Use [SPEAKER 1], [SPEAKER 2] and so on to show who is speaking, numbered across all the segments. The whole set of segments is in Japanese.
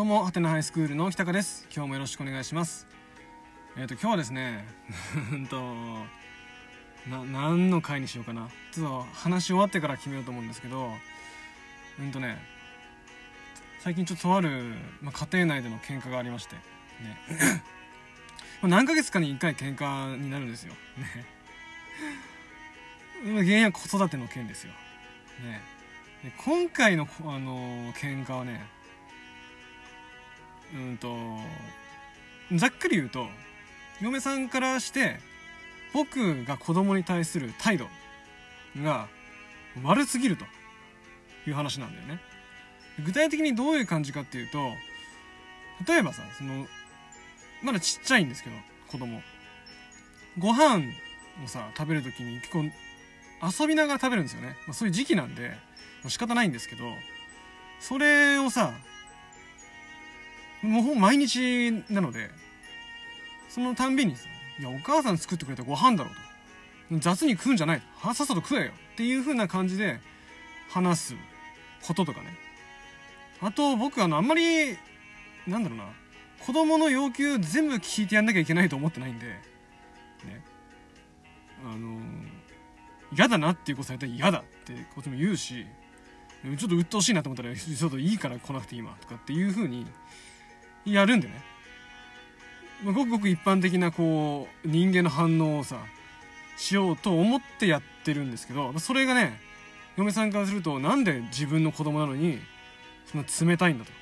[SPEAKER 1] どうも、ハテナハイスクールの北川です。今日もよろしくお願いします。えっ、と、今日はですね、うんと、な、何の回にしようかな。ちょっと話し終わってから決めようと思うんですけど、うんとね、最近ちょっととある、まあ、家庭内での喧嘩がありまして、ね。何ヶ月かに1回喧嘩になるんですよ。ね。原因は子育ての件ですよ。ね。で今回の、あの喧嘩はね、うんとざっくり言うと嫁さんからして僕が子供に対する態度が悪すぎるという話なんだよね。具体的にどういう感じかっていうと例えばさそのまだちっちゃいんですけど子供。ご飯をさ食べる時に結構遊びながら食べるんですよね、まあ、そういう時期なんで、仕方ないんですけどそれをさもう毎日なので、そのたんびにさ、いや、お母さん作ってくれたご飯だろうと。雑に食うんじゃないはさっさと食えよっていう風な感じで話すこととかね。あと、僕あの、あんまり、なんだろうな、子供の要求全部聞いてやんなきゃいけないと思ってないんで、ね。あの嫌だなっていうことされたら嫌だってことも言うし、ちょっと鬱陶しいなと思ったら、ちょっといいから来なくていいわとかっていう風にやるんでね。ま、ごくごく一般的なこう、人間の反応をさ、しようと思ってやってるんですけど、それがね、嫁さんからすると、なんで自分の子供なのに、そんな冷たいんだと。ね、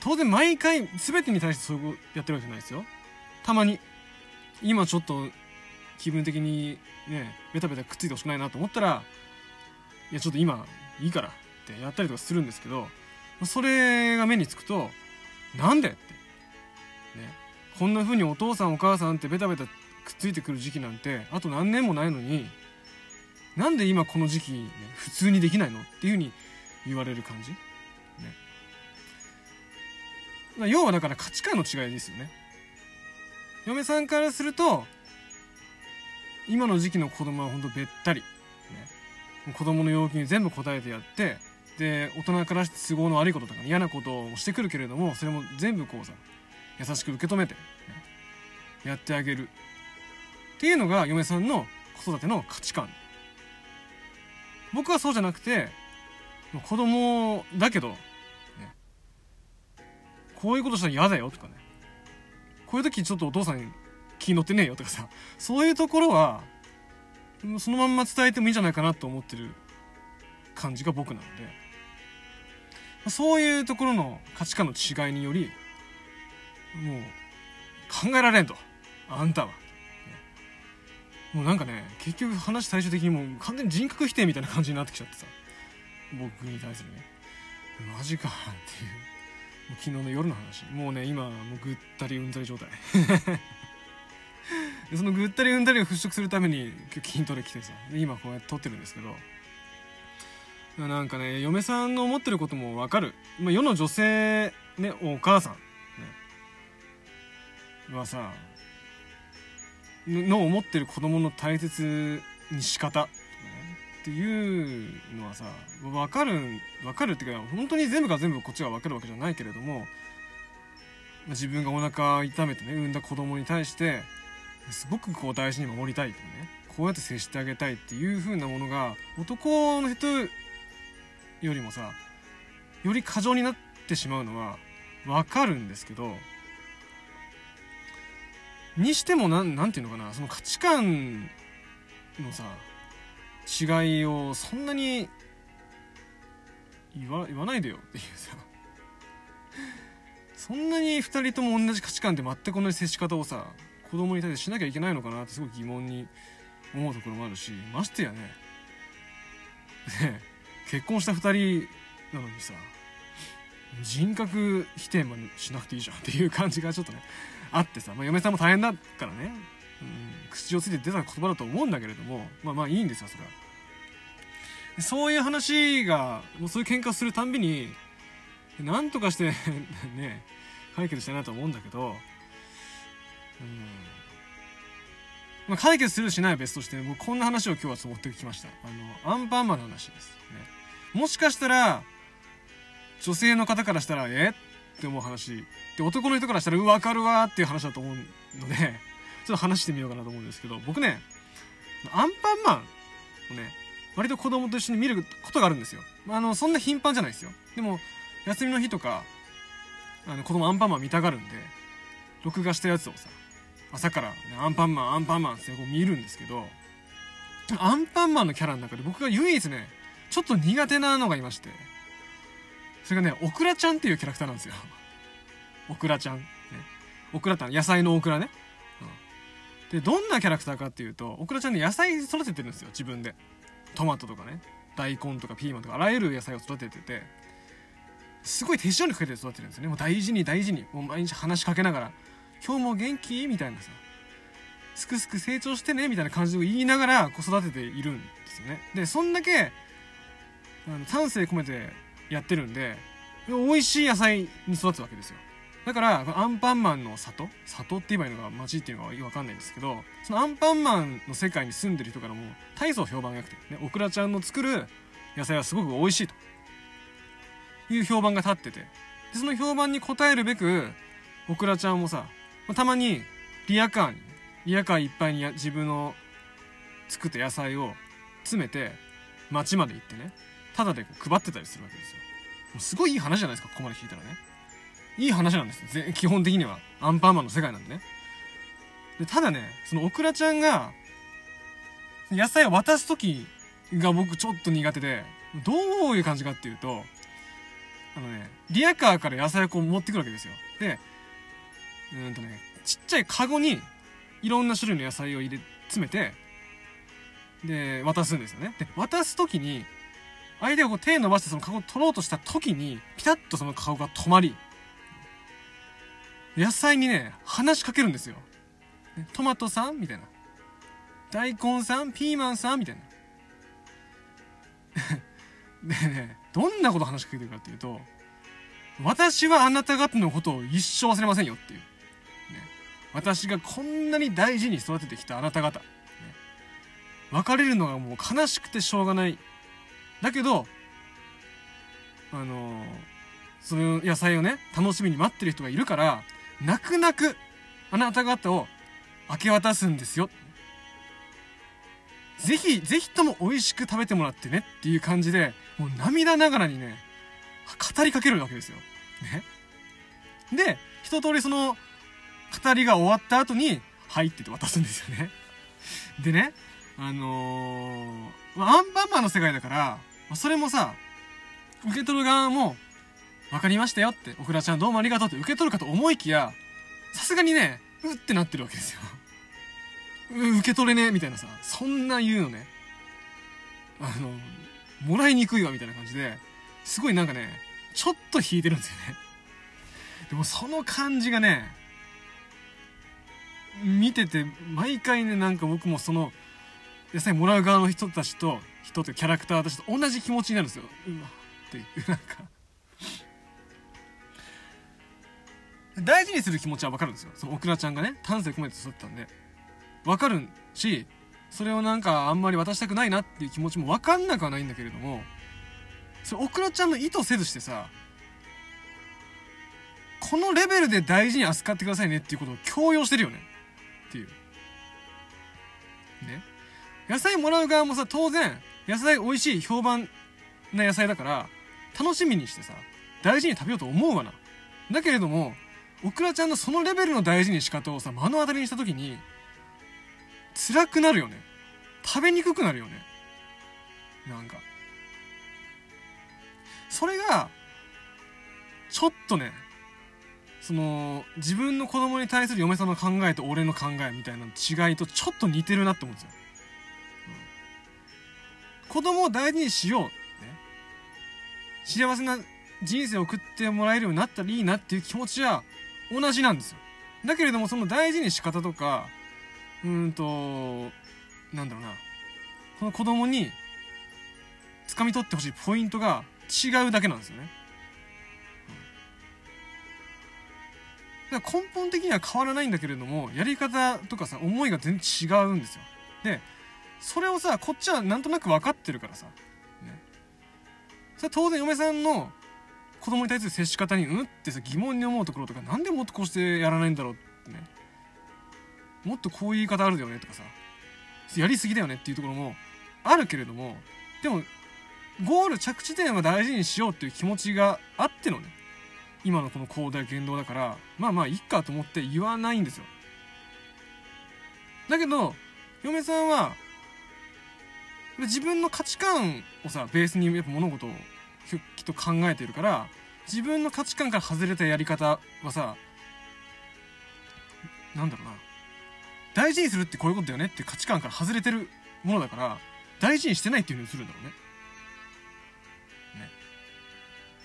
[SPEAKER 1] 当然毎回、全てに対してそういうことやってるわけじゃないですよ。たまに、今ちょっと気分的にね、ベタベタくっついてほしくないなと思ったら、いやちょっと今いいからってやったりとかするんですけど、それが目につくと、なんで？って。ね。こんな風にお父さんお母さんってベタベタくっついてくる時期なんて、あと何年もないのに、なんで今この時期、ね、普通にできないの？っていう風に言われる感じ。ね。要はだから価値観の違いですよね。嫁さんからすると、今の時期の子供はほんとべったり。ね。子供の要求に全部答えてやって、で大人からして都合の悪いこととか、嫌なことをしてくるけれどもそれも全部こうさ優しく受け止めて、ね、やってあげるっていうのが嫁さんの子育ての価値観僕はそうじゃなくて子供だけど、ね、こういうことしたら嫌だよとかねこういう時ちょっとお父さんに気に乗ってねえよとかさそういうところはそのまんま伝えてもいいんじゃないかなと思ってる感じが僕なので。そういうところの価値観の違いにより、もう、考えられんと。あんたは。もうなんかね、結局話最終的にもう完全に人格否定みたいな感じになってきちゃってさ。僕に対するね。マジかっていう。昨日の夜の話。もうね、今、もうぐったりうんざり状態。そのぐったりうんざりを払拭するために筋トレ来てさ。今こうやって撮ってるんですけど。なんかね、嫁さんの思ってることもわかる。まあ、世の女性、ね、お母さん、ね、はさ、の思ってる子供の大切に仕方、ね、っていうのはさ、わかる、わかるっていうか、本当に全部が全部こっちがわかるわけじゃないけれども、ま、自分がお腹痛めてね、産んだ子供に対して、すごくこう大事に守りたいってね、こうやって接してあげたいっていう風なものが、男の人よりもさより過剰になってしまうのはわかるんですけどにしてもなんなんていうのかなその価値観のさ違いをそんなに言わ言わないでよっていうさそんなに2人とも同じ価値観で全く同じ接し方をさ子供に対してしなきゃいけないのかなってすごい疑問に思うところもあるしましてやね結婚した2人なのにさ人格否定までしなくていいじゃんっていう感じがちょっとねあってさ、まあ、嫁さんも大変だからね、うん、口をついて出た言葉だと思うんだけれどもまあまあいいんですよそれは。そういう話がもうそういう喧嘩するたんびになんとかしてね解決したいなと思うんだけどうん。まあ、解決するしないは別として僕こんな話を今日は持ってきました。あのアンパンマンの話です。ね。もしかしたら女性の方からしたらえって思う話。で男の人からしたら分かるわっていう話だと思うのでちょっと話してみようかなと思うんですけど僕ねアンパンマンをね割と子供と一緒に見ることがあるんですよ。まあのそんな頻繁じゃないですよ。でも休みの日とかあの子供アンパンマン見たがるんで録画したやつをさ朝から、ね、アンパンマンアンパンマンってこう見るんですけどアンパンマンのキャラの中で僕が唯一ねちょっと苦手なのがいましてそれがねオクラちゃんっていうキャラクターなんですよ。オクラちゃん、ね、オクラって野菜のオクラね、うん、でどんなキャラクターかっていうとオクラちゃんね野菜育ててるんですよ自分で。トマトとかね。大根とかピーマンとかあらゆる野菜を育ててて。すごい手塩にかけて育てるんですよね。もう大事に大事に。もう毎日話しかけながら「今日も元気?」みたいなさ「すくすく成長してね」みたいな感じを言いながら子育てているんですよね。でそんだけあの丹精込めてやってるんで美味しい野菜に育つわけですよ。だからアンパンマンの里里って言えばいいのか町っていうのか分かんないんですけどそのアンパンマンの世界に住んでる人からも大層評判が良くて、ね、オクラちゃんの作る野菜はすごく美味しいと。いう評判が立ってて。でその評判に応えるべくオクラちゃんもさまたまにリアカーにリアカーいっぱいに自分の作った野菜を詰めて町まで行ってねタダでこう配ってたりするわけですよ。もうすごいいい話じゃないですかここまで聞いたらね。いい話なんです基本的には。アンパンマンの世界なんでね。でただねそのオクラちゃんが野菜を渡す時が僕ちょっと苦手でどういう感じかっていうとあのねリアカーから野菜をこう持ってくるわけですよ。でうんとねちっちゃいカゴにいろんな種類の野菜を入れ詰めてで渡すんですよね。で渡す時に相手がこう手伸ばしてそのカゴを取ろうとした時にピタッとそのカゴが止まり野菜にね話しかけるんですよ。トマトさんみたいな。大根さんピーマンさんみたいな。でねどんなこと話しかけてるかっていうと私はあなた方のことを一生忘れませんよっていう、私がこんなに大事に育ててきたあなた方、ね、別れるのがもう悲しくてしょうがないだけどあのー、その野菜をね楽しみに待ってる人がいるから泣く泣くあなた方を明け渡すんですよぜひぜひとも美味しく食べてもらってねっていう感じでもう涙ながらにね語りかけるわけですよ。ね。で一通りその語りが終わった後に「はい」ってて渡すんですよね。でねあのー、アンパンマンの世界だからそれもさ受け取る側も分かりましたよって、オクラちゃんどうもありがとうって受け取るかと思いきや、さすがにね、うってなってるわけですよ。受け取れねえみたいなさ、そんな言うのね。あの、もらいにくいわみたいな感じで、すごいなんかね、ちょっと引いてるんですよね。でもその感じがね、見てて、毎回ね、なんか僕もその、野菜もらう側の人たちと、人とキャラクターたちと同じ気持ちになるんですよ。うわっていう、なんか大事にする気持ちはわかるんですよ。そのオクラちゃんがね、丹精込めて育ったんで。わかるし、それをなんかあんまり渡したくないなっていう気持ちもわかんなくはないんだけれども、それオクラちゃんの意図せずしてさ、このレベルで大事に扱ってくださいねっていうことを強要してるよね。っていう。ね。野菜もらう側もさ、当然、野菜美味しい、評判な野菜だから、楽しみにしてさ、大事に食べようと思うわな。だけれども、オクラちゃんのそのレベルの大事に仕方をさ、目の当たりにした時に、辛くなるよね。食べにくくなるよね。なんか。それが、ちょっとね、その、自分の子供に対する嫁さんの考えと俺の考えみたいな違いとちょっと似てるなって思うんですよ。うん、子供を大事にしよう。ね。幸せな人生を送ってもらえるようになったらいいなっていう気持ちは同じなんですよ。だけれども、その大事に仕方とか、うんと、なんだろうな、この子供に掴み取ってほしいポイントが違うだけなんですよね。だから根本的には変わらないんだけれども、やり方とかさ、思いが全然違うんですよ。で、それをさ、こっちはなんとなく分かってるからさ、ね。それ当然嫁さんの子供に対する接し方にうんってさ疑問に思うところとかなんでもっとこうしてやらないんだろうってねもっとこういう言い方あるよねとかさやりすぎだよねっていうところもあるけれどもでもゴール着地点は大事にしようっていう気持ちがあってのね今のこの行動や言動だからまあまあいっかと思って言わないんですよだけど嫁さんは自分の価値観をさベースにやっぱ物事をきっと考えてるから自分の価値観から外れたやり方はさなんだろうな大事にするってこういうことだよねって価値観から外れてるものだから大事にしてないっていうふうにするんだろうね。ね。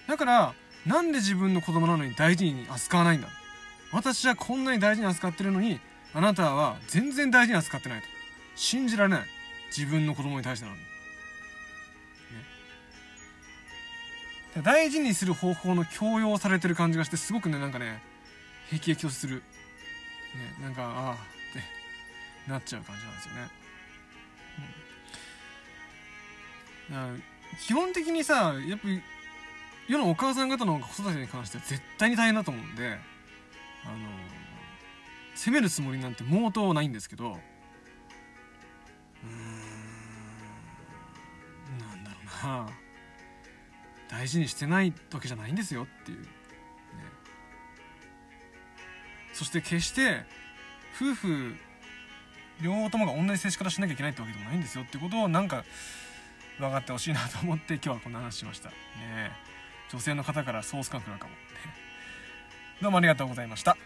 [SPEAKER 1] だからなんで自分の子供なのに大事に扱わないんだ？私はこんなに大事に扱ってるのにあなたは全然大事に扱ってないと。信じられない。自分の子供に対してなのに、ね、大事にする方法の強要されてる感じがしてすごくねなんかね辟易とする、ね、なんかああってなっちゃう感じなんですよね、うん、基本的にさやっぱり世のお母さん方の子育てに関しては絶対に大変だと思うんであの責めるつもりなんて毛頭ないんですけどうーんなんだろうな。大事にしてないわけじゃないんですよっていう、ね、そして決して夫婦両方ともが同じ接し方しなきゃいけないってわけでもないんですよってことをなんか分かってほしいなと思って今日はこんな話しました。ね。女性の方からソース感覚なんかもどうもありがとうございました。